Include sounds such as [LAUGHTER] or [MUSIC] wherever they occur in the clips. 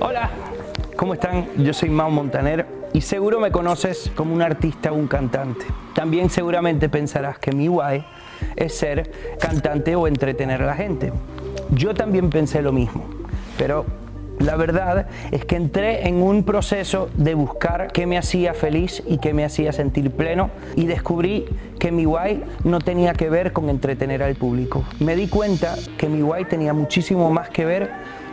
Hola, ¿cómo están? Yo soy Mau Montaner y seguro me conoces como un artista o un cantante. También seguramente pensarás que mi guay es ser cantante o entretener a la gente. Yo también pensé lo mismo, pero la verdad es que entré en un proceso de buscar qué me hacía feliz y qué me hacía sentir pleno y descubrí que mi guay no tenía que ver con entretener al público. Me di cuenta que mi guay tenía muchísimo más que ver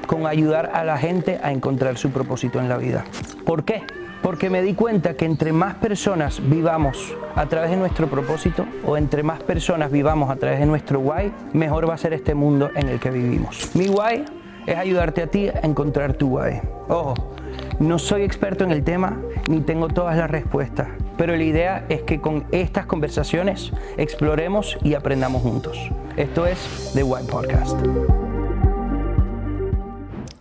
con ayudar a la gente a encontrar su propósito en la vida. ¿Por qué? Porque me di cuenta que entre más personas vivamos a través de nuestro propósito o entre más personas vivamos a través de nuestro guay, mejor va a ser este mundo en el que vivimos. Mi guay es ayudarte a ti a encontrar tu guay. Ojo, no soy experto en el tema ni tengo todas las respuestas, pero la idea es que con estas conversaciones exploremos y aprendamos juntos. Esto es The Why Podcast.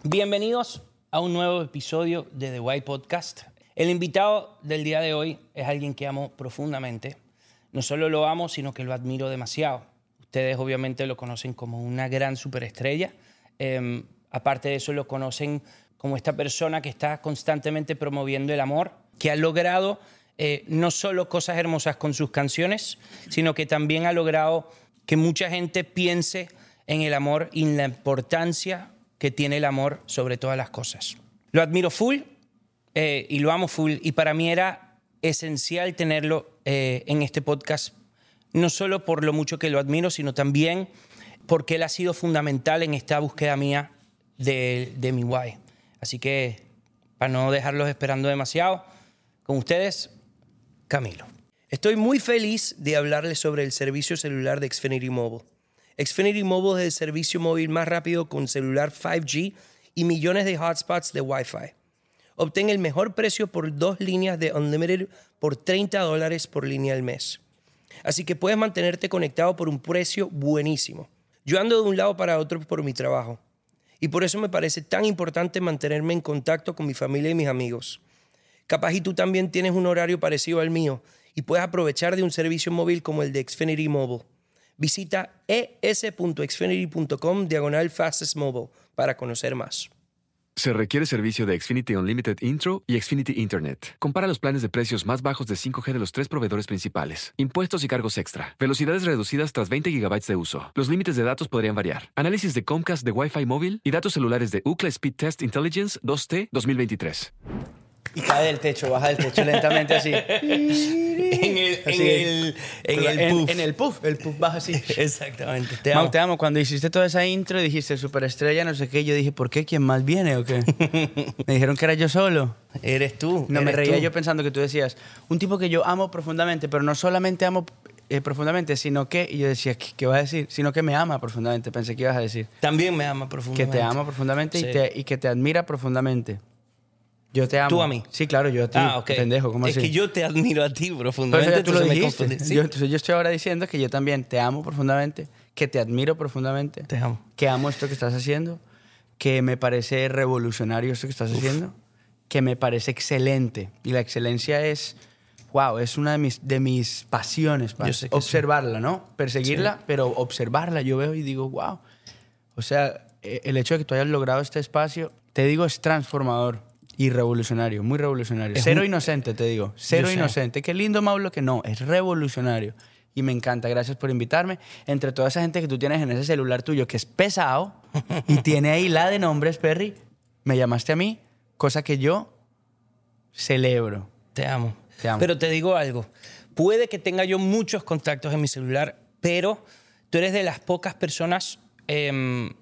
Bienvenidos a un nuevo episodio de The Why Podcast. El invitado del día de hoy es alguien que amo profundamente. No solo lo amo, sino que lo admiro demasiado. Ustedes obviamente lo conocen como una gran superestrella. Eh, aparte de eso, lo conocen como esta persona que está constantemente promoviendo el amor, que ha logrado eh, no solo cosas hermosas con sus canciones, sino que también ha logrado que mucha gente piense en el amor y en la importancia que tiene el amor sobre todas las cosas. Lo admiro full eh, y lo amo full y para mí era esencial tenerlo eh, en este podcast, no solo por lo mucho que lo admiro, sino también porque él ha sido fundamental en esta búsqueda mía de, de mi guay. Así que, para no dejarlos esperando demasiado, con ustedes, Camilo. Estoy muy feliz de hablarles sobre el servicio celular de Xfinity Mobile. Xfinity Mobile es el servicio móvil más rápido con celular 5G y millones de hotspots de Wi-Fi. Obtén el mejor precio por dos líneas de Unlimited por 30 dólares por línea al mes. Así que puedes mantenerte conectado por un precio buenísimo. Yo ando de un lado para otro por mi trabajo. Y por eso me parece tan importante mantenerme en contacto con mi familia y mis amigos. Capaz y tú también tienes un horario parecido al mío y puedes aprovechar de un servicio móvil como el de Xfinity Mobile. Visita es.xfinity.com diagonal fastest mobile para conocer más. Se requiere servicio de Xfinity Unlimited Intro y Xfinity Internet. Compara los planes de precios más bajos de 5G de los tres proveedores principales. Impuestos y cargos extra. Velocidades reducidas tras 20 GB de uso. Los límites de datos podrían variar. Análisis de Comcast de Wi-Fi móvil y datos celulares de UCLA Speed Test Intelligence 2T 2023. Y cae del techo, baja del techo lentamente así. [LAUGHS] [LAUGHS] en el, en el, en el en, puff. en el puff, el puff baja así. [LAUGHS] Exactamente. Te Mau, amo. te amo. Cuando hiciste toda esa intro, dijiste superestrella, no sé qué. Yo dije, ¿por qué? ¿Quién más viene o qué? [LAUGHS] Me dijeron que era yo solo. Eres tú. No, me eres reía tú. yo pensando que tú decías, un tipo que yo amo profundamente, pero no solamente amo eh, profundamente, sino que, y yo decía, ¿qué, qué va a decir? Sino que me ama profundamente, pensé que ibas a decir. También me ama Que profundamente. te ama profundamente y, Sí. te, y que te admira profundamente. Yo te amo. ¿Tú a mí? Sí, claro, yo a ti. Ah, ok. Pendejo, ¿cómo es así? que yo te admiro a ti profundamente. ya tú lo entonces me dijiste. Sí. Yo, entonces yo estoy ahora diciendo que yo también te amo profundamente, que te admiro profundamente, Te amo. que amo esto que estás haciendo, que me parece revolucionario esto que estás haciendo, que me parece excelente. Y la excelencia es, wow, es una de mis, de mis pasiones. pa. Yo sé que Observarla, ¿no? Perseguirla, pero observarla. Yo veo y digo, wow. O sea, eh, el hecho de que tú hayas logrado este espacio, te digo, es transformador y revolucionario, muy revolucionario. Es Cero un- inocente, te digo. Cero inocente. Qué lindo, Maulo, que no. Es revolucionario. Y me encanta. Gracias por invitarme. Entre toda esa gente que tú tienes en ese celular tuyo, que es pesado y [LAUGHS] tiene ahí la de nombres, Perry, me llamaste a mí, cosa que yo celebro. Te amo. Te amo. Pero te digo algo. Puede que tenga yo muchos contactos en mi celular, pero tú eres de las pocas personas em,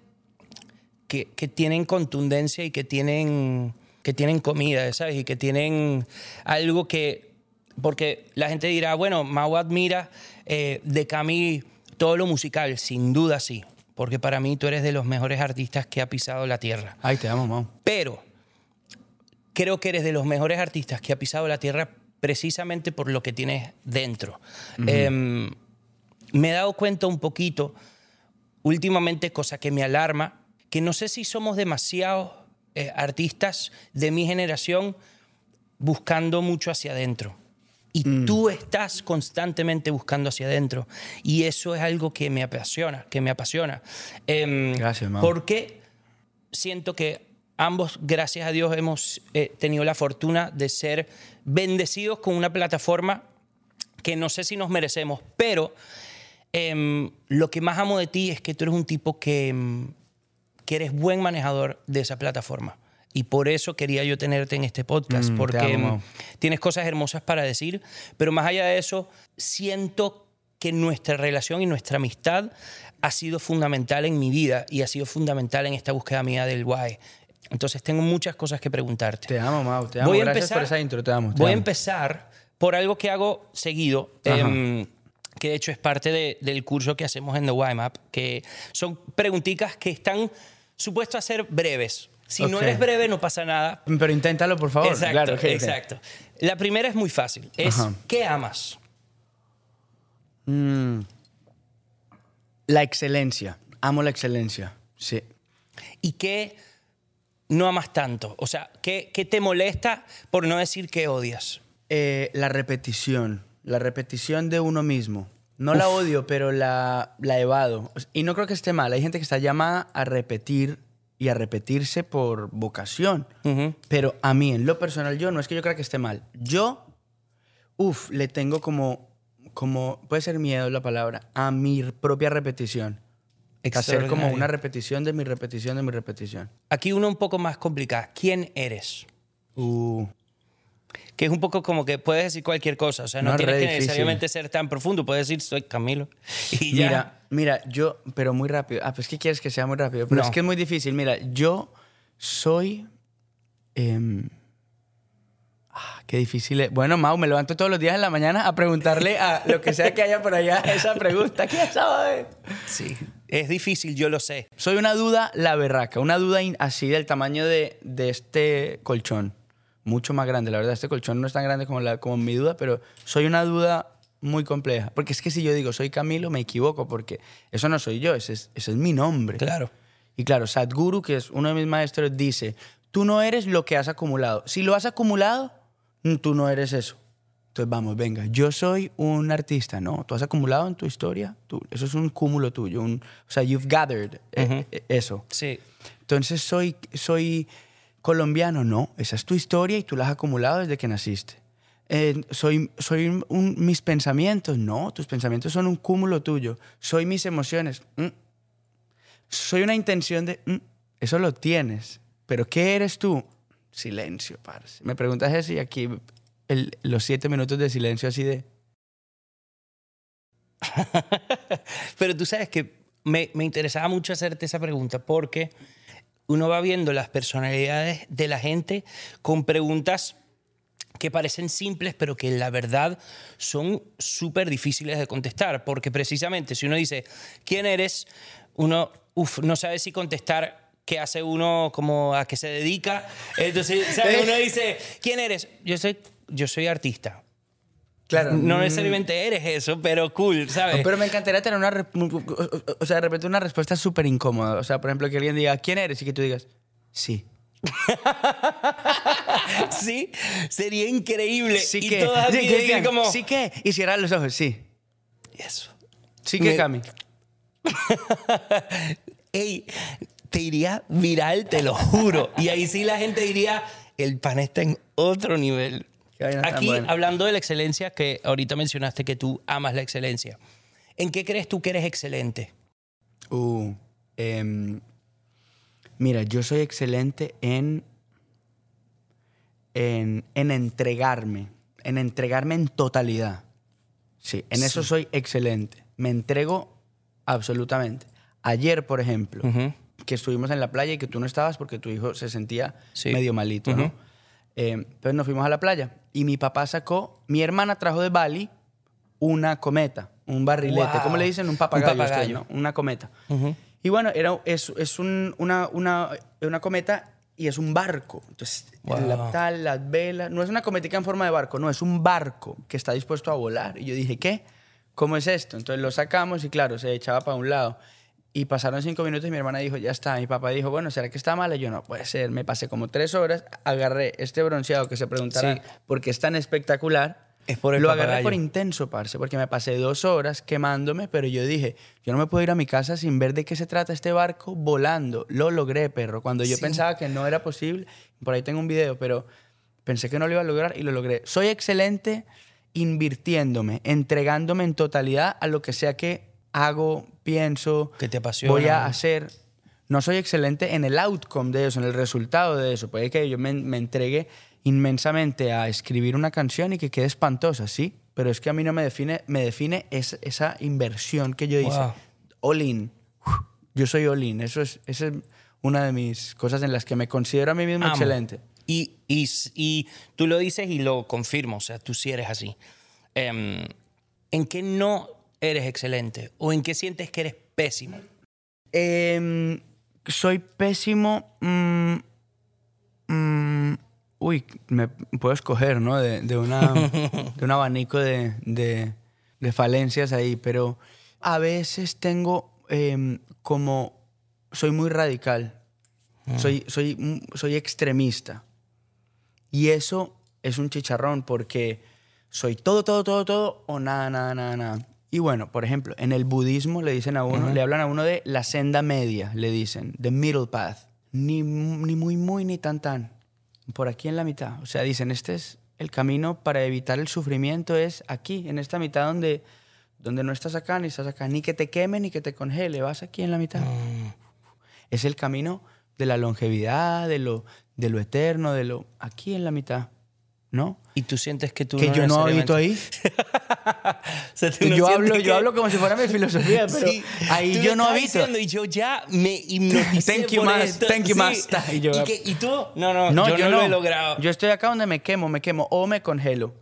que, que tienen contundencia y que tienen, que tienen comida, ¿sabes? Y que tienen algo que... Porque la gente dirá, bueno, Mau admira eh, de Cami todo lo musical. Sin duda sí. Porque para mí tú eres de los mejores artistas que ha pisado la tierra. Ay, te amo, Mau. Pero creo que eres de los mejores artistas que ha pisado la tierra precisamente por lo que tienes dentro. Em, me he dado cuenta un poquito, últimamente, cosa que me alarma, que no sé si somos demasiados eh, artistas de mi generación buscando mucho hacia adentro. Y tú estás constantemente buscando hacia adentro. Y eso es algo que me apasiona, que me apasiona. Em, Gracias, Mau. Porque siento que ambos, gracias a Dios, hemos eh, tenido la fortuna de ser bendecidos con una plataforma que no sé si nos merecemos, pero em, lo que más amo de ti es que tú eres un tipo que, em, que eres buen manejador de esa plataforma. Y por eso quería yo tenerte en este podcast, Mm, porque tienes cosas hermosas para decir, pero más allá de eso, siento que nuestra relación y nuestra amistad ha sido fundamental en mi vida y ha sido fundamental en esta búsqueda mía del why. Entonces tengo muchas cosas que preguntarte. Te amo, Mau. Te amo. Voy a Gracias empezar- por esa intro. Te amo. te Voy a amo. empezar por algo que hago seguido, em, que de hecho es parte de- del curso que hacemos en The YMAP, que son preguntitas que están supuestas a ser breves. Si no eres breve, no pasa nada. Pero inténtalo, por favor. Exacto, Claro, exacto. La primera es muy fácil. Es, Ajá. ¿qué amas? La excelencia. Amo la excelencia. Sí. ¿Y qué no amas tanto? O sea, ¿qué, qué te molesta por no decir que odias? Eh, la repetición. La repetición de uno mismo. No la odio, pero la, la evado. Y no creo que esté mal. Hay gente que está llamada a repetir y a repetirse por vocación. Pero a mí, en lo personal, yo no es que yo crea que esté mal. Yo, uff, le tengo como, como, puede ser miedo la palabra, a mi propia repetición. Hacer como una repetición de mi repetición de mi repetición. Aquí una un poco más complicada. ¿Quién eres? Uh, Que es un poco como que puedes decir cualquier cosa. O sea, no, No, es tienes que difícil. necesariamente ser tan profundo. Puedes decir, soy Camilo. [LAUGHS] Y ya. Mira, mira, yo, pero muy rápido. Ah, pues que quieres que sea muy rápido. Pero No. es que es muy difícil. Mira, yo soy. em, ah, qué difícil es. Bueno, Mau, me levanto todos los días en la mañana a preguntarle a lo que sea que haya por allá esa pregunta. ¿Quién sabe? Sí. Es difícil, yo lo sé. Soy una duda la berraca, una duda así del tamaño de, de este colchón. Mucho más grande, la verdad. Este colchón no es tan grande como, la, como mi duda, pero soy una duda muy compleja. Porque es que si yo digo soy Camilo, me equivoco, porque eso no soy yo, ese es, ese es mi nombre. Claro. Y claro, Sadhguru, que es uno de mis maestros, dice, tú no eres lo que has acumulado. Si lo has acumulado, mm, tú no eres eso. Entonces vamos, venga, yo soy un artista, ¿no? Tú has acumulado en tu historia, tú, eso es un cúmulo tuyo, un, o sea, you've gathered eh, eh, eso. Sí. Entonces soy, soy colombiano, no, esa es tu historia y tú la has acumulado desde que naciste. Eh, soy soy mis pensamientos, no, tus pensamientos son un cúmulo tuyo. Soy mis emociones, mm. soy una intención de, mm, eso lo tienes, pero ¿qué eres tú? Silencio, parce. Me preguntas eso y aquí los siete minutos de silencio así de... [LAUGHS] Pero tú sabes que me, me interesaba mucho hacerte esa pregunta porque uno va viendo las personalidades de la gente con preguntas que parecen simples, pero que la verdad son súper difíciles de contestar. Porque precisamente si uno dice, ¿quién eres? Uno uf, no sabe si contestar qué hace uno, como a qué se dedica. Entonces, ¿sabe? [LAUGHS] uno dice, ¿quién eres? Yo soy, yo soy artista. Claro. No necesariamente eres eso, pero cool, ¿sabes? Pero me encantaría tener una, o sea, de repente una respuesta súper incómoda. O sea, por ejemplo, que alguien diga, ¿quién eres? Y que tú digas, sí. [LAUGHS] Sí, sería increíble. Sí y que. todas sí que como... sí que. Y cierrar los ojos, sí. Eso. Sí que, Me- Cami. [LAUGHS] Ey, te iría viral, te lo juro. Y ahí sí la gente diría, el pan está en otro nivel. Qué vaina tan Aquí, buena. hablando de la excelencia, que ahorita mencionaste que tú amas la excelencia. ¿En qué crees tú que eres excelente? Uh, em, mira, yo soy excelente en, en, en entregarme. En entregarme en totalidad. Sí, en eso soy excelente. Me entrego absolutamente. Ayer, por ejemplo, que estuvimos en la playa y que tú no estabas porque tu hijo se sentía Sí. medio malito, ¿no? Eh, entonces nos fuimos a la playa y mi papá sacó, mi hermana trajo de Bali una cometa, un barrilete, Wow. ¿cómo le dicen? Un papagayo. Un papagayo. ustedes, ¿no? Una cometa. Y bueno, era, es, es un- una, una, una cometa y es un barco. Entonces, Wow. la, tal, las velas, no es una cometica en forma de barco, no, es un barco que está dispuesto a volar. Y yo dije, ¿qué? ¿Cómo es esto? Entonces lo sacamos y claro, se echaba para un lado. Y pasaron cinco minutos y mi hermana dijo, ya está. Mi papá dijo, bueno, ¿será que está mala? Y yo, no puede ser. Me pasé como tres horas, agarré este bronceado que se preguntará Sí. por qué es tan espectacular. Es por el Lo agarré por intenso, parce, porque me pasé dos horas quemándome, pero yo dije, yo no me puedo ir a mi casa sin ver de qué se trata este barco volando. Lo logré, perro. Cuando yo Sí. pensaba que no era posible, por ahí tengo un video, pero pensé que no lo iba a lograr y lo logré. Soy excelente invirtiéndome, entregándome en totalidad a lo que sea que hago, pienso, Que te apasiona. voy a hacer. No soy excelente en el outcome de eso, en el resultado de eso. Puede que yo me, me entregue inmensamente a escribir una canción y que quede espantosa, sí, pero es que a mí no me define, me define es- esa inversión que yo hice. Wow. All in. Yo soy all in. Eso es, esa es una de mis cosas en las que me considero a mí mismo Amo. excelente. Y, y, y tú lo dices y lo confirmo, o sea, tú sí eres así. Em, ¿En qué no eres excelente? ¿O en qué sientes que eres pésimo? Em, soy pésimo. mm, mm, uy, me puedo escoger, ¿no? De, de una, [LAUGHS] de un abanico de, de- de falencias ahí, pero a veces tengo em, como. Soy muy radical. Soy, soy, mm, soy extremista. Y eso es un chicharrón porque soy todo, todo, todo, todo o nada, nada, nada, nada. Y bueno, por ejemplo, en el budismo le dicen a uno, le hablan a uno de la senda media, le dicen, the middle path. Ni, ni muy, muy, ni tan, tan. Por aquí en la mitad. O sea, dicen, este es el camino para evitar el sufrimiento, es aquí, en esta mitad donde, donde no estás acá ni estás acá. Ni que te queme ni que te congele, vas aquí en la mitad. Es el camino de la longevidad, de lo, de lo eterno, de lo aquí en la mitad, ¿no? Y tú sientes que tú que yo no habito ahí. [LAUGHS] Sea, tú no yo, hablo, que- yo hablo como si fuera mi filosofía, pero Sí, ahí yo no habito. y yo ya me hipnoticé Thank you, por mas- esto. thank you, Sí. master. Y yo- que- ¿y tú? No, no, yo, no, lo he logrado. Yo estoy acá donde me quemo, me quemo o me congelo.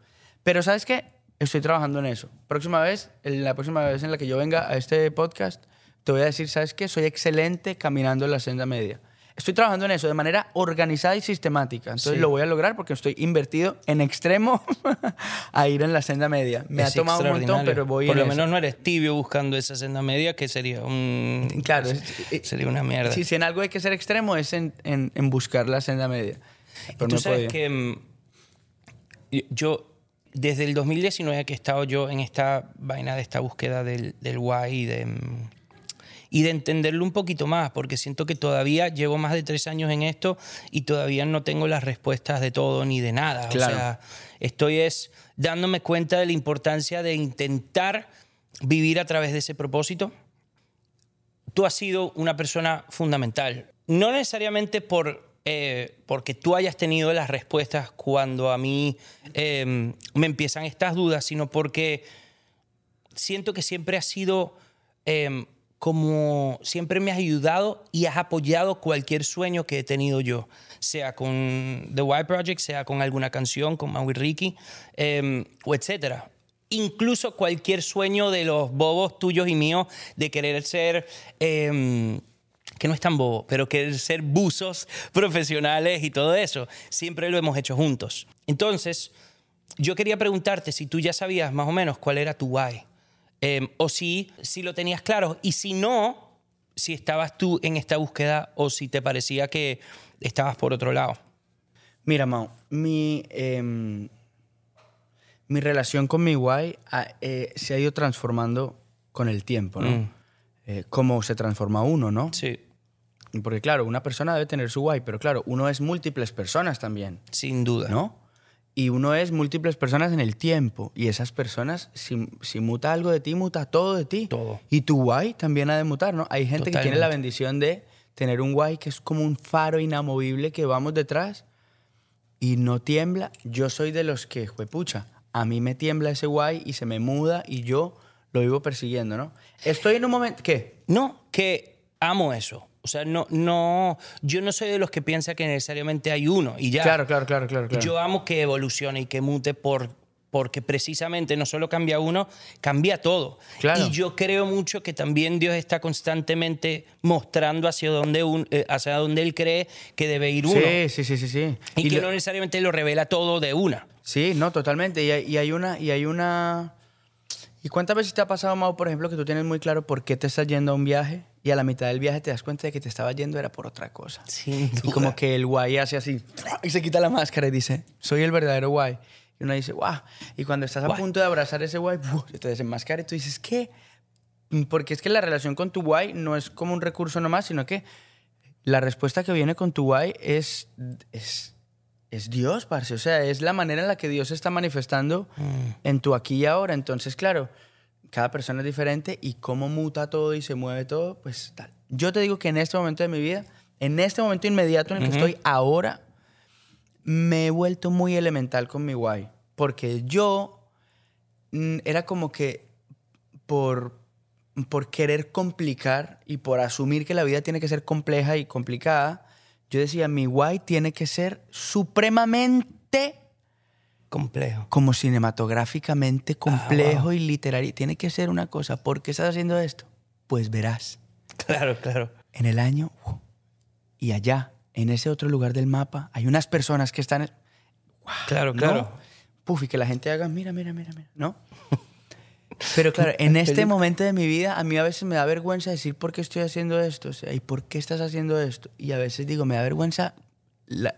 Pero ¿sabes qué? Estoy trabajando en eso. Próxima vez, en la próxima vez en la que yo venga a este podcast, te voy a decir, ¿sabes qué? Soy excelente caminando la senda media. Estoy trabajando en eso de manera organizada y sistemática. Entonces Sí. lo voy a lograr porque estoy invertido en extremo [LAUGHS] a ir en la senda media. Me ha Es tomado un montón, pero voy Por en lo eso. menos no eres tibio buscando esa senda media, que sería un... Claro, es- sería una mierda. Sí, si en algo hay que ser extremo es en, en- en buscar la senda media. Pero Y tú no sabes podido. que mm, yo, desde el 2019 que he estado yo en esta vaina de esta búsqueda del, del why y de, mm, y de entenderlo un poquito más, porque siento que todavía llevo más de tres años en esto y todavía no tengo las respuestas de todo ni de nada. Claro. O sea, estoy es dándome cuenta de la importancia de intentar vivir a través de ese propósito tú has sido una persona fundamental. No necesariamente por, eh, porque tú hayas tenido las respuestas cuando a mí eh, me empiezan estas dudas, sino porque siento que siempre has sido eh, como, siempre me has ayudado y has apoyado cualquier sueño que he tenido yo, sea con The White Project, sea con alguna canción, con Maui Ricky, eh, o etcétera incluso cualquier sueño de los bobos tuyos y míos de querer ser, eh, que no es tan bobo, pero querer ser buzos [LAUGHS] profesionales y todo eso. Siempre lo hemos hecho juntos. Entonces, yo quería preguntarte si tú ya sabías más o menos cuál era tu why. Eh, o si, si lo tenías claro. Y si no, si estabas tú en esta búsqueda o si te parecía que estabas por otro lado. Mira, Mau, mi, em, mi relación con mi guay ah, eh, se ha ido transformando con el tiempo, ¿no? Mm. Eh, cómo se transforma uno, ¿no? Sí, Porque claro, una persona debe tener su guay, pero claro, uno es múltiples personas también, sin duda. ¿no? Y uno es múltiples personas en el tiempo. Y esas personas, si, si muta algo de ti, muta todo de ti. Todo. Y tu guay también ha de mutar, ¿no? Hay gente que tiene la bendición de tener un guay que es como un faro inamovible que vamos detrás y no tiembla. Yo soy de los que, juepucha, a mí me tiembla ese guay y se me muda y yo lo vivo persiguiendo, ¿no? Estoy en un momento... ¿Qué? No, que amo eso. O sea, no, no, yo no soy de los que piensa que necesariamente hay uno y ya. Claro, claro, claro, claro. claro. Yo amo que evolucione y que mute por, porque precisamente no solo cambia uno, cambia todo. Claro. Y yo creo mucho que también Dios está constantemente mostrando hacia dónde, un- eh, hacia dónde Él cree que debe ir uno. Sí, sí, sí, sí, sí. Y, que lo- no necesariamente lo revela todo de una. Sí, no, totalmente. Y hay, y hay una, y hay una. ¿Y cuántas veces te ha pasado, Mau, por ejemplo, que tú tienes muy claro por qué te estás yendo a un viaje y a la mitad del viaje te das cuenta de que te estaba yendo era por otra cosa? Sin Y como que el guay hace así y se quita la máscara y dice, soy el verdadero guay. Y uno dice, guau. Y cuando estás a Guay. punto de abrazar ese guay, te desenmascara y tú dices, ¿qué? Porque es que la relación con tu guay no es como un recurso nomás, sino que la respuesta que viene con tu guay es, es, es Dios, parce. O sea, es la manera en la que Dios se está manifestando en tu aquí y ahora. Entonces, claro, cada persona es diferente y cómo muta todo y se mueve todo, pues tal. Yo te digo que en este momento de mi vida, en este momento inmediato en el que estoy ahora, me he vuelto muy elemental con mi guay. Porque yo mm, era como que por, por querer complicar y por asumir que la vida tiene que ser compleja y complicada, yo decía, mi guay tiene que ser supremamente Complejo. como cinematográficamente complejo y literario. Tiene que ser una cosa. ¿Por qué estás haciendo esto? Pues verás, [LAUGHS] Claro, claro. en el año ¡uh! y allá, en ese otro lugar del mapa, hay unas personas que están... Claro, ¿no? claro. Puf, y que la gente haga, mira, mira, mira, mira, ¿no? Pero claro, [LAUGHS] en este momento de mi vida, a mí a veces me da vergüenza decir por qué estoy haciendo esto, o sea, y por qué estás haciendo esto. Y a veces digo, me da vergüenza, la,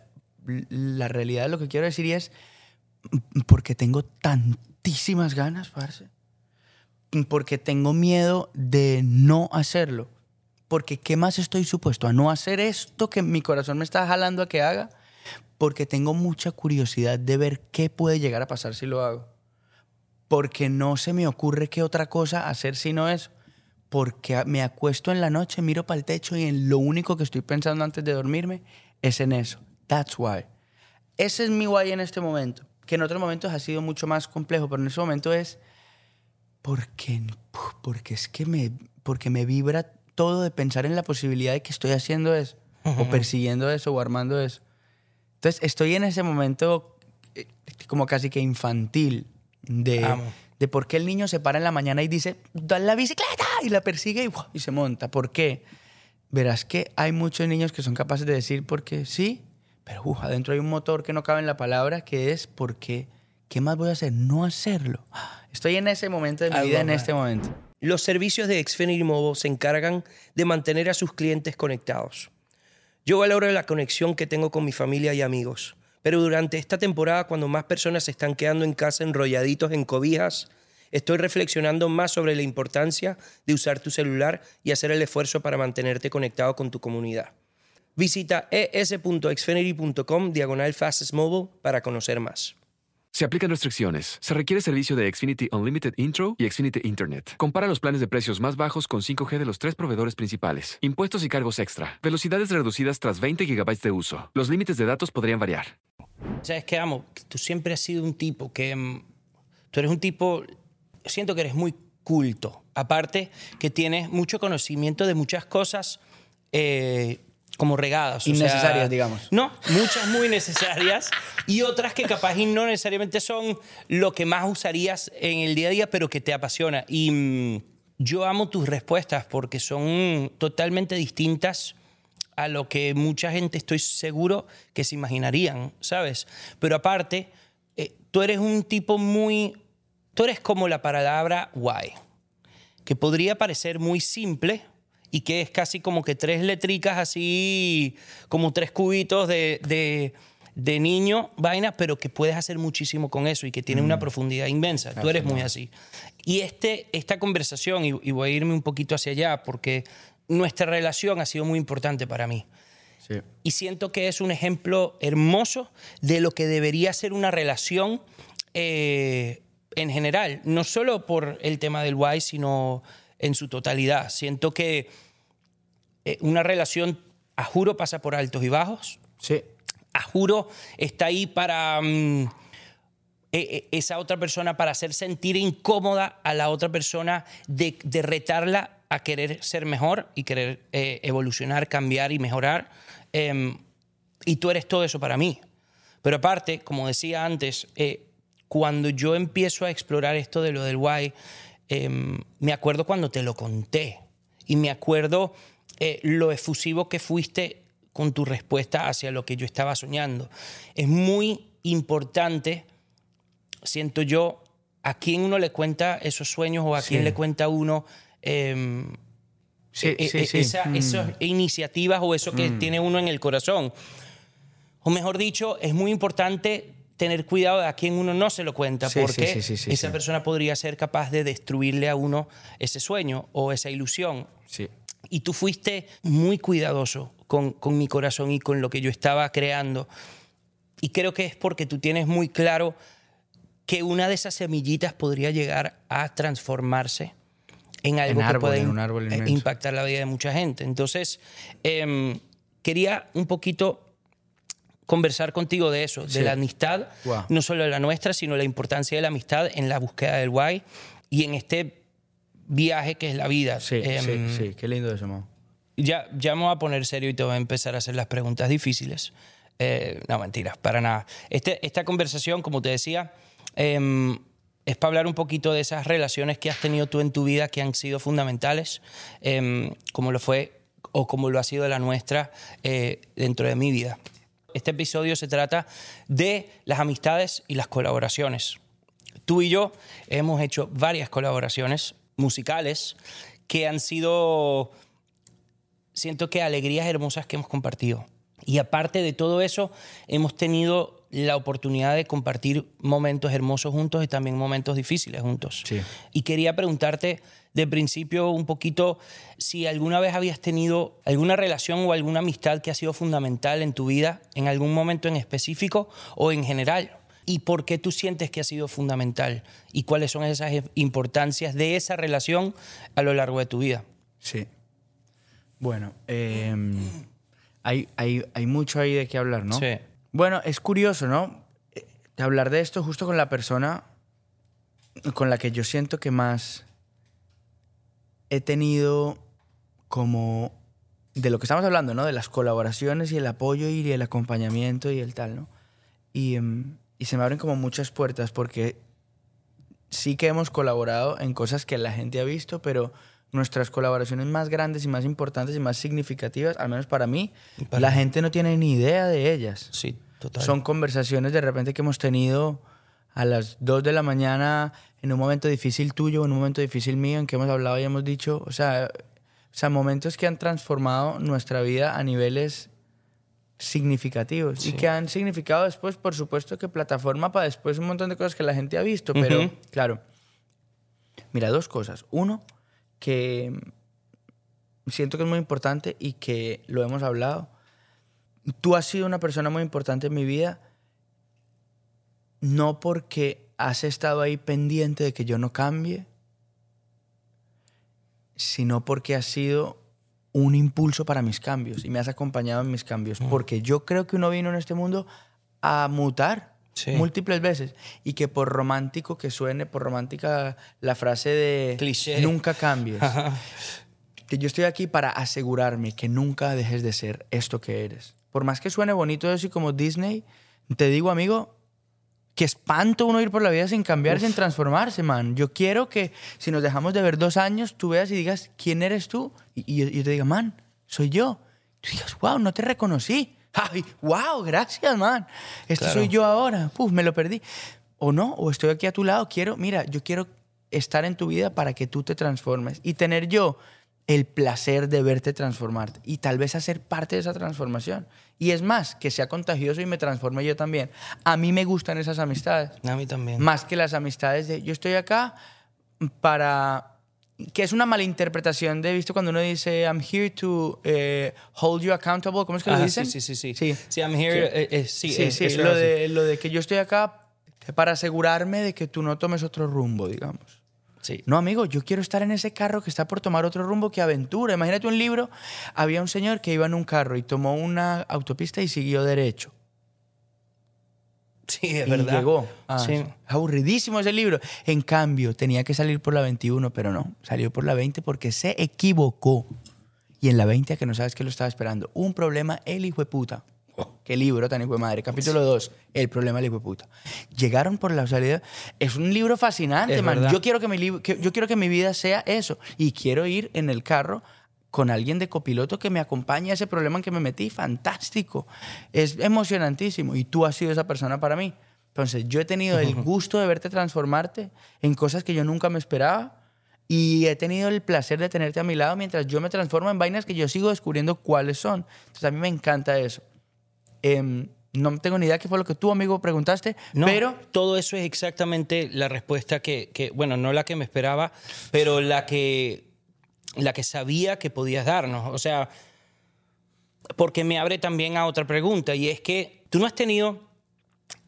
la realidad de lo que quiero decir y es, porque tengo tantísimas ganas, parce. Porque tengo miedo de no hacerlo. Porque ¿qué más estoy supuesto? ¿A no hacer esto que mi corazón me está jalando a que haga? Porque tengo mucha curiosidad de ver qué puede llegar a pasar si lo hago. Porque no se me ocurre qué otra cosa hacer si no eso. Porque me acuesto en la noche, miro para el techo y en lo único que estoy pensando antes de dormirme es en eso. That's why. Ese es mi why en este momento. Que en otros momentos ha sido mucho más complejo, pero en ese momento es porque, porque es que me, porque me vibra todo de pensar en la posibilidad de que estoy haciendo eso, o persiguiendo eso, o armando eso. Entonces estoy en ese momento eh, como casi que infantil de, de por qué el niño se para en la mañana y dice, "Da la bicicleta, y la persigue y, y se monta. ¿Por qué? Verás que hay muchos niños que son capaces de decir porque sí, pero uf, adentro hay un motor que no cabe en la palabra que es porque, ¿qué más voy a hacer? No hacerlo. Estoy en ese momento de mi vida, en este momento. Los servicios de Xfinity Mobile se encargan de mantener a sus clientes conectados. Yo valoro la conexión que tengo con mi familia y amigos, pero durante esta temporada, cuando más personas se están quedando en casa enrolladitos en cobijas, estoy reflexionando más sobre la importancia de usar tu celular y hacer el esfuerzo para mantenerte conectado con tu comunidad. Visita es.xfinity.com diagonal fastest mobile para conocer más. Se aplican restricciones. Se requiere servicio de Xfinity Unlimited Intro y Xfinity Internet. Compara los planes de precios más bajos con 5G de los tres proveedores principales. Impuestos y cargos extra. Velocidades reducidas tras 20 GB de uso. Los límites de datos podrían variar. ¿Sabes qué, amo? Tú siempre has sido un tipo que... mm, Tú eres un tipo... Siento que eres muy culto. Aparte que tienes mucho conocimiento de muchas cosas eh, como regadas. o sea, Innecesarias, digamos. No, muchas muy necesarias y otras que capaz y no necesariamente son lo que más usarías en el día a día, pero que te apasiona. Y mm, yo amo tus respuestas porque son totalmente distintas a lo que mucha gente estoy seguro que se imaginarían, ¿sabes? Pero aparte, eh, tú eres un tipo muy... Tú eres como la palabra guay, que podría parecer muy simple y que es casi como que tres letricas así, como tres cubitos de, de, de niño, vaina, pero que puedes hacer muchísimo con eso y que tiene una profundidad inmensa. Tú eres muy así. Y este, esta conversación, y, y voy a irme un poquito hacia allá, porque nuestra relación ha sido muy importante para mí. Sí. Y siento que es un ejemplo hermoso de lo que debería ser una relación eh, en general, no solo por el tema del guay, sino en su totalidad. Siento que eh, una relación, a juro, pasa por altos y bajos. Sí. A juro está ahí para mm, e- e- esa otra persona, para hacer sentir incómoda a la otra persona, de, de retarla a querer ser mejor y querer eh, evolucionar, cambiar y mejorar. Em, y tú eres todo eso para mí. Pero aparte, como decía antes, eh, cuando yo empiezo a explorar esto de lo del guay, em, me acuerdo cuando te lo conté y me acuerdo eh, lo efusivo que fuiste con tu respuesta hacia lo que yo estaba soñando. Es muy importante, siento yo, a quién uno le cuenta esos sueños o a quién le cuenta uno Sí, eh, sí, eh, sí. esa- Mm. esas iniciativas o eso que tiene uno en el corazón. O mejor dicho, es muy importante tener cuidado de a quién uno no se lo cuenta, Sí, porque sí, sí, sí, esa persona podría ser capaz de destruirle a uno ese sueño o esa ilusión. Y tú fuiste muy cuidadoso con, con mi corazón y con lo que yo estaba creando. Y creo que es porque tú tienes muy claro que una de esas semillitas podría llegar a transformarse en algo que árbol, puede en un árbol eh, impactar la vida de mucha gente. Entonces, em, quería un poquito conversar contigo de eso, Sí. de la amistad, Wow. no solo la nuestra, sino la importancia de la amistad en la búsqueda del guay y en este viaje que es la vida. Sí, Em, sí, sí. Qué lindo eso, Mau. ya, ya me voy a poner serio y te voy a empezar a hacer las preguntas difíciles. Eh, no, mentiras, para nada. Este, esta conversación, como te decía, em, es para hablar un poquito de esas relaciones que has tenido tú en tu vida que han sido fundamentales, em, como lo fue o como lo ha sido la nuestra eh, dentro de mi vida. Este episodio se trata de las amistades y las colaboraciones. Tú y yo hemos hecho varias colaboraciones musicales que han sido siento que alegrías hermosas que hemos compartido. Y aparte de todo eso, hemos tenido la oportunidad de compartir momentos hermosos juntos y también momentos difíciles juntos. Sí. Y quería preguntarte de principio un poquito si alguna vez habías tenido alguna relación o alguna amistad que ha sido fundamental en tu vida, en algún momento en específico o en general. ¿Y por qué tú sientes que ha sido fundamental? ¿Y cuáles son esas importancias de esa relación a lo largo de tu vida? Sí. Bueno, eh, hay, hay, hay mucho ahí de qué hablar, ¿no? Sí. Bueno, es curioso, ¿no? Eh, Hablar de esto justo con la persona con la que yo siento que más he tenido como de lo que estamos hablando, ¿no? De las colaboraciones y el apoyo y el acompañamiento y el tal, ¿no? Y, em, y se me abren como muchas puertas porque sí que hemos colaborado en cosas que la gente ha visto, pero nuestras colaboraciones más grandes y más importantes y más significativas, al menos para mí, Para la mí. gente no tiene ni idea de ellas. Sí, total. Son conversaciones de repente que hemos tenido a las 2 de la mañana en un momento difícil tuyo en un momento difícil mío en que hemos hablado y hemos dicho, o sea, o sea momentos que han transformado nuestra vida a niveles significativos y Sí. que han significado después, por supuesto, que plataforma para después un montón de cosas que la gente ha visto, pero Ujú. claro, mira, dos cosas. Uno, que siento que es muy importante y que lo hemos hablado. Tú has sido una persona muy importante en mi vida, no porque has estado ahí pendiente de que yo no cambie, sino porque has sido un impulso para mis cambios y me has acompañado en mis cambios. Porque yo creo que uno vino en este mundo a mutar Sí. múltiples veces y que por romántico que suene, por romántica la frase de Cliché. nunca cambies, que yo estoy aquí para asegurarme que nunca dejes de ser esto que eres. Por más que suene bonito eso y como Disney, te digo, amigo, que espanto uno ir por la vida sin cambiar, sin transformarse, man. Yo quiero que si nos dejamos de ver dos años, tú veas y digas, ¿quién eres tú? Y, y yo- yo te diga, man, soy yo. Tú digas, wow, no te reconocí. Ay, wow, gracias, man. Este Claro. soy yo ahora. Puf, me lo perdí. O no, o estoy aquí a tu lado. Quiero, mira, yo quiero estar en tu vida para que tú te transformes y tener yo el placer de verte transformarte y tal vez hacer parte de esa transformación. Y es más, que sea contagioso y me transforme yo también. A mí me gustan esas amistades. A mí también. Más que las amistades de yo estoy acá para que es una malinterpretación de visto cuando uno dice I'm here to eh, hold you accountable, ¿cómo es que lo dicen? Sí, sí, sí. Sí. Sí, I'm here. eh, eh, sí, Sí, eh, sí, lo es así. de, lo de que yo estoy acá para asegurarme de que tú no tomes otro rumbo, digamos. Sí. No, amigo, yo quiero estar en ese carro que está por tomar otro rumbo que aventura. Imagínate un libro, había un señor que iba en un carro y tomó una autopista y siguió derecho. Sí, es y verdad. llegó. Ah, sí. Aburridísimo ese libro. En cambio, tenía que salir por la 21, pero no. Salió por la 20 porque se equivocó. Y en la 20, a que no sabes que lo estaba esperando. Un problema, el hijo de puta. Qué libro tan hijo de madre. Capítulo 2, el problema del hijo de puta. Llegaron por la salida. Es un libro fascinante, Es man. verdad. Yo quiero que, mi que- yo quiero que mi vida sea eso. Y quiero ir en el carro con alguien de copiloto que me acompañe a ese problema en que me metí. Fantástico. Es emocionantísimo. Y tú has sido esa persona para mí. Entonces, yo he tenido el gusto de verte transformarte en cosas que yo nunca me esperaba. Y he tenido el placer de tenerte a mi lado mientras yo me transformo en vainas que yo sigo descubriendo cuáles son. Entonces, a mí me encanta eso. Em, No tengo ni idea qué fue lo que tú, amigo, preguntaste, No, pero todo eso es exactamente la respuesta que, que, bueno, no la que me esperaba, pero la que, la que sabía que podías darnos. O sea, porque me abre también a otra pregunta y es que tú no has tenido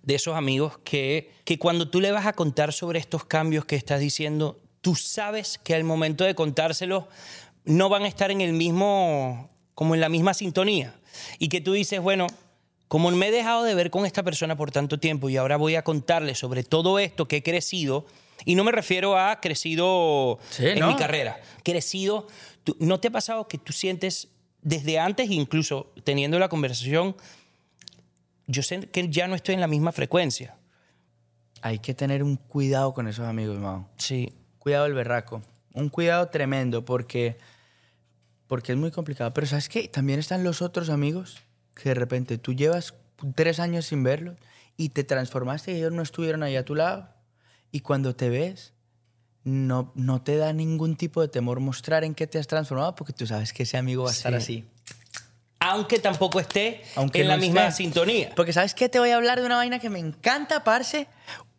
de esos amigos que, que cuando tú le vas a contar sobre estos cambios que estás diciendo, tú sabes que al momento de contárselos no van a estar en el mismo, como en la misma sintonía. Y que tú dices, bueno, como me he dejado de ver con esta persona por tanto tiempo y ahora voy a contarle sobre todo esto que he crecido, y no me refiero a crecido Sí, en ¿no? mi carrera, crecido, tú- ¿no te ha pasado que tú sientes desde antes, incluso teniendo la conversación, yo sé que ya no estoy en la misma frecuencia? hay que tener un cuidado con esos amigos, Mao. Sí. Cuidado el berraco. Un cuidado tremendo porque, porque es muy complicado. Pero ¿sabes qué? También están los otros amigos que de repente tú llevas tres años sin verlos y te transformaste y ellos no estuvieron ahí a tu lado. Y cuando te ves, no, no te da ningún tipo de temor mostrar en qué te has transformado porque tú sabes que ese amigo va a estar Sí. así. Aunque tampoco esté Aunque en la misma esté. sintonía. Porque ¿sabes qué? Te voy a hablar de una vaina que me encanta, parce.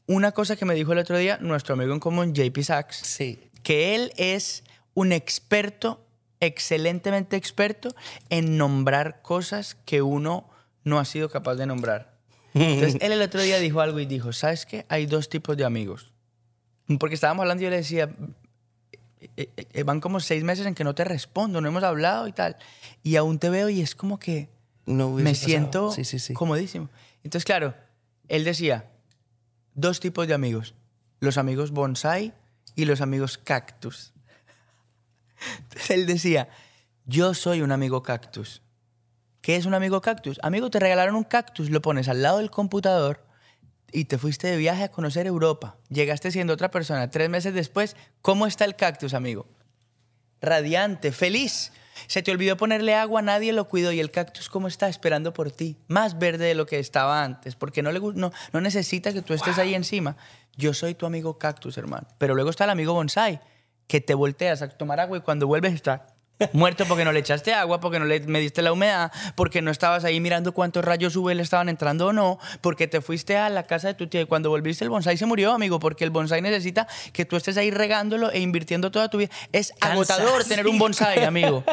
Una cosa que me dijo el otro día nuestro amigo en común, JP Sachs. Sí. que él es un experto, excelentemente experto, en nombrar cosas que uno no ha sido capaz de nombrar. Entonces, [LAUGHS] él el otro día dijo algo y dijo, ¿sabes qué? Hay dos tipos de amigos. Porque estábamos hablando y yo le decía, "Eh, eh, eh, van como seis meses en que no te respondo, no hemos hablado y tal. Y aún te veo y es como que No me pasado. siento Sí, sí, sí. comodísimo. Entonces, claro, él decía, dos tipos de amigos. Los amigos bonsai y los amigos cactus. [LAUGHS] Entonces él decía, yo soy un amigo cactus. ¿Qué es un amigo cactus? Amigo, te regalaron un cactus, lo pones al lado del computador y te fuiste de viaje a conocer Europa. Llegaste siendo otra persona. Tres meses después, ¿cómo está el cactus, amigo? Radiante, feliz. Se te olvidó ponerle agua, nadie lo cuidó y el cactus cómo está esperando por ti, más verde de lo que estaba antes, porque no le no, no necesita que tú estés ahí encima. Yo soy tu amigo cactus, hermano. Pero luego está el amigo bonsai, que te volteas a tomar agua y cuando vuelves está muerto porque no le echaste agua, porque no le mediste la humedad, porque no estabas ahí mirando cuántos rayos UV le estaban entrando o no, porque te fuiste a la casa de tu tía y cuando volviste el bonsai se murió, amigo, porque el bonsai necesita que tú estés ahí regándolo e invirtiendo toda tu vida. Es agotador tener un bonsai, [LAUGHS] amigo.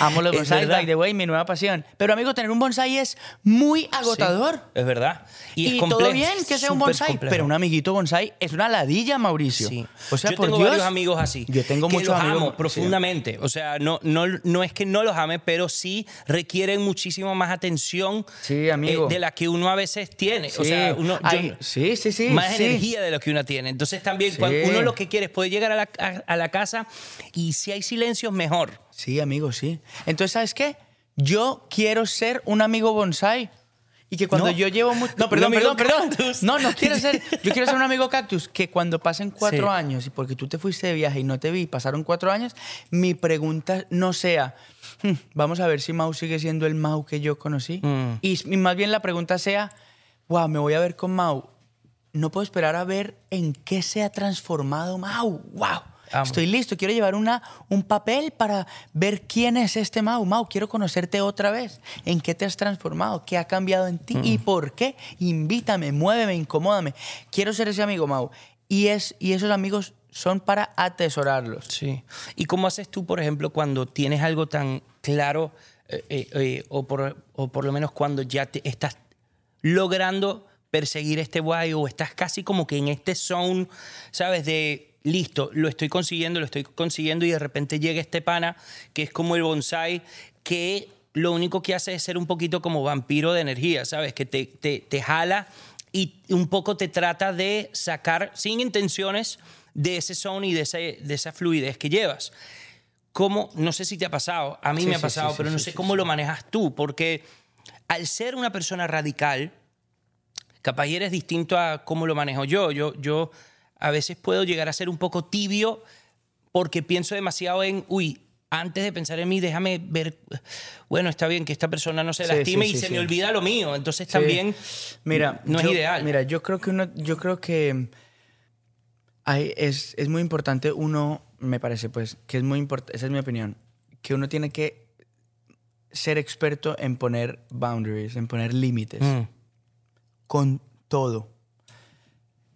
Amo los bonsai, by the way, mi nueva pasión. Pero, amigo, tener un bonsai es muy agotador. Sí, es verdad. Y, Y, es todo bien que sea un bonsai, complejo. pero un amiguito bonsai es una ladilla, Mauricio. Sí. O sea, yo por tengo Dios, varios amigos así. Yo tengo que muchos los amigos amo profundamente. O sea, no, no, no es que no los ame, pero sí requieren muchísimo más atención Sí, amigo. eh, de la que uno a veces tiene. O Sí. sea, uno, yo- Ay, sí, sí, sí, más sí. energía de lo que uno tiene. Entonces también Sí. cuando uno lo que quiere es poder llegar a la, a- a la casa y si hay silencios, mejor. Sí, amigo, sí. Entonces, ¿sabes qué? Yo quiero ser un amigo bonsai. Y que cuando No. yo llevo mucho... No, perdón, perdón, perdón. cactus. No, no quiero ser... [LAUGHS] Yo quiero ser un amigo cactus. Que cuando pasen cuatro Sí. años y porque tú te fuiste de viaje y no te vi, pasaron cuatro años, mi pregunta no sea... "Hmm, Vamos a ver si Mau sigue siendo el Mau que yo conocí. Mm. Y, y más bien la pregunta sea... Wow, me voy a ver con Mau. No puedo esperar a ver en qué se ha transformado Mau. Wow. Amo. Estoy listo, quiero llevar una, un papel para ver quién es este Mau. Mau, quiero conocerte otra vez. ¿En qué te has transformado? ¿Qué ha cambiado en ti? Mm. ¿Y por qué? Invítame, muéveme, incomódame. Quiero ser ese amigo, Mau. Y, es, y esos amigos son para atesorarlos. Sí. ¿Y cómo haces tú, por ejemplo, cuando tienes algo tan claro, eh, eh, eh, o, por, o por lo menos cuando ya te estás logrando perseguir este guay o estás casi como que en este zone, ¿sabes? De listo, lo estoy consiguiendo, lo estoy consiguiendo y de repente llega este pana que es como el bonsai que lo único que hace es ser un poquito como vampiro de energía, ¿sabes? Que te, te, te jala y un poco te trata de sacar sin intenciones de ese zone y de, ese, de esa fluidez que llevas. ¿Cómo? No sé si te ha pasado, a mí Sí, me ha pasado, sí, pero no sé cómo lo manejas tú, porque al ser una persona radical, capaz eres distinto a cómo lo manejo yo. Yo, yo a veces puedo llegar a ser un poco tibio porque pienso demasiado en, uy, antes de pensar en mí, déjame ver, bueno, está bien que esta persona no se lastime sí, y sí, se me olvida lo mío. Entonces también Mira, no yo- es ideal. Mira, yo creo que uno, yo creo que hay- es, es muy importante uno, me parece, pues, que es muy importante, esa es mi opinión, que uno tiene que ser experto en poner boundaries, en poner límites. Mm. con todo.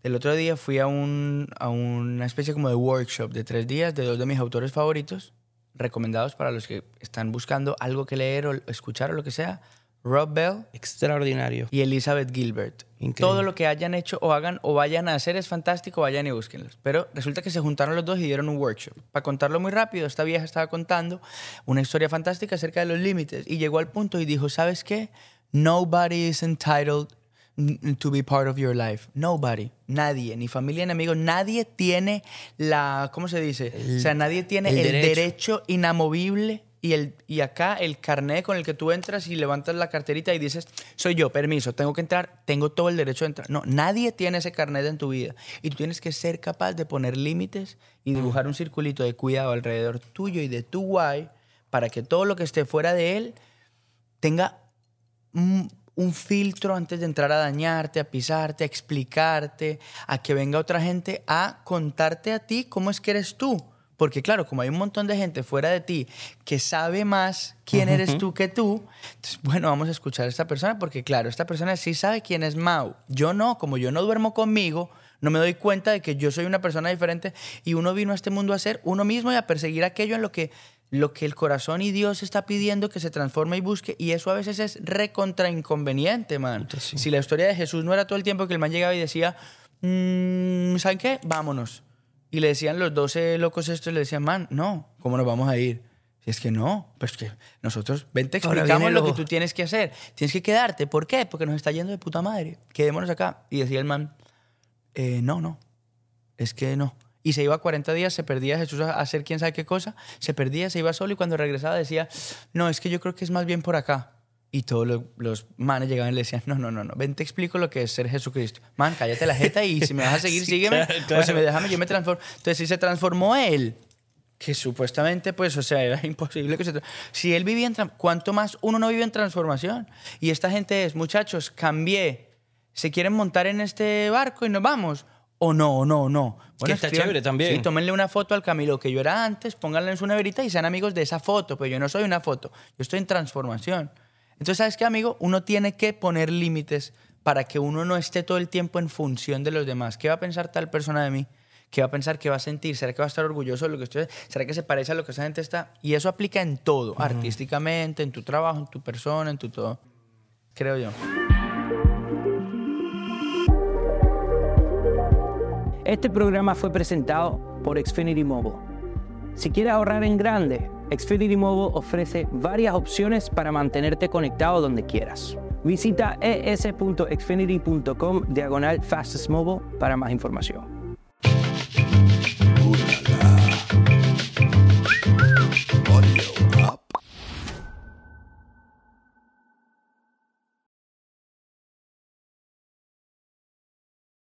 El otro día fui a, un, a una especie como de workshop de tres días de dos de mis autores favoritos, recomendados para los que están buscando algo que leer o escuchar o lo que sea. Rob Bell Extraordinario. y Elizabeth Gilbert. Increíble. Todo lo que hayan hecho o hagan o vayan a hacer es fantástico, vayan y búsquenlos. Pero resulta que se juntaron los dos y dieron un workshop. Para contarlo muy rápido, esta vieja estaba contando una historia fantástica acerca de los límites y llegó al punto y dijo, ¿sabes qué? Nobody is entitled to be part of your life. Nobody. Nadie, ni familia ni amigos, nadie tiene la, ¿cómo se dice? o sea, nadie tiene el el, derecho. derecho inamovible y, el, y acá el carnet con el que tú entras y levantas la carterita y dices, soy yo, permiso, tengo que entrar, tengo todo el derecho de entrar. No, nadie tiene ese carnet en tu vida. Y tú tienes que ser capaz de poner límites y dibujar un circulito de cuidado alrededor tuyo y de tu guay para que todo lo que esté fuera de él tenga un, filtro antes de entrar a dañarte, a pisarte, a explicarte, a que venga otra gente a contarte a ti cómo es que eres tú. Porque claro, como hay un montón de gente fuera de ti que sabe más quién eres tú que tú, entonces, bueno, vamos a escuchar a esta persona porque claro, esta persona sí sabe quién es Mau. Yo no, como yo no duermo conmigo, no me doy cuenta de que yo soy una persona diferente y uno vino a este mundo a ser uno mismo y a perseguir aquello en lo que lo que el corazón y Dios está pidiendo que se transforme y busque. Y eso a veces es recontra inconveniente, man. Si la historia de Jesús no era todo el tiempo que el man llegaba y decía, "Mm, ¿saben qué? Vámonos. Y le decían los 12 locos estos, le decían, man, no, ¿cómo nos vamos a ir? Si es que no, pues que nosotros, ven, te explicamos lo- que tú tienes que hacer. Tienes que quedarte. ¿Por qué? Porque nos está yendo de puta madre. Quedémonos acá. Y decía el man, "Eh, no, no, es que no. Y se iba 40 días, se perdía Jesús a hacer quién sabe qué cosa, se perdía, se iba solo y cuando regresaba decía, no, es que yo creo que es más bien por acá. Y todos los, los manes llegaban y le decían, no, no, no, no, ven, te explico lo que es ser Jesucristo. Man, cállate la jeta y si me vas a seguir, [LAUGHS] Sí, sígueme. claro, O claro. si me déjame, yo me transformo. Entonces, si se transformó él, que supuestamente, pues, o sea, era [LAUGHS] imposible que se... Si él vivía en... ¿Cuánto más uno no vive en transformación? Y esta gente es, muchachos, cambié. ¿Se quieren montar en este barco y nos vamos? O no, o no, o no. que está chévere también. Sí, tómenle una foto al Camilo que yo era antes, pónganla en su neverita y sean amigos de esa foto. Pero yo no soy una foto, yo estoy en transformación. Entonces, ¿sabes qué, amigo? Uno tiene que poner límites para que uno no esté todo el tiempo en función de los demás. ¿Qué va a pensar tal persona de mí? ¿Qué va a pensar? ¿Qué va a sentir? ¿Será que va a estar orgulloso de lo que estoy ¿Será que se parece a lo que esa gente está? Y eso aplica en todo, artísticamente, en tu trabajo, en tu persona, en tu todo. Creo yo. Este programa fue presentado por Xfinity Mobile. Si quieres ahorrar en grande, Xfinity Mobile ofrece varias opciones para mantenerte conectado donde quieras. Visita es.xfinity.com diagonal fastest mobile para más información.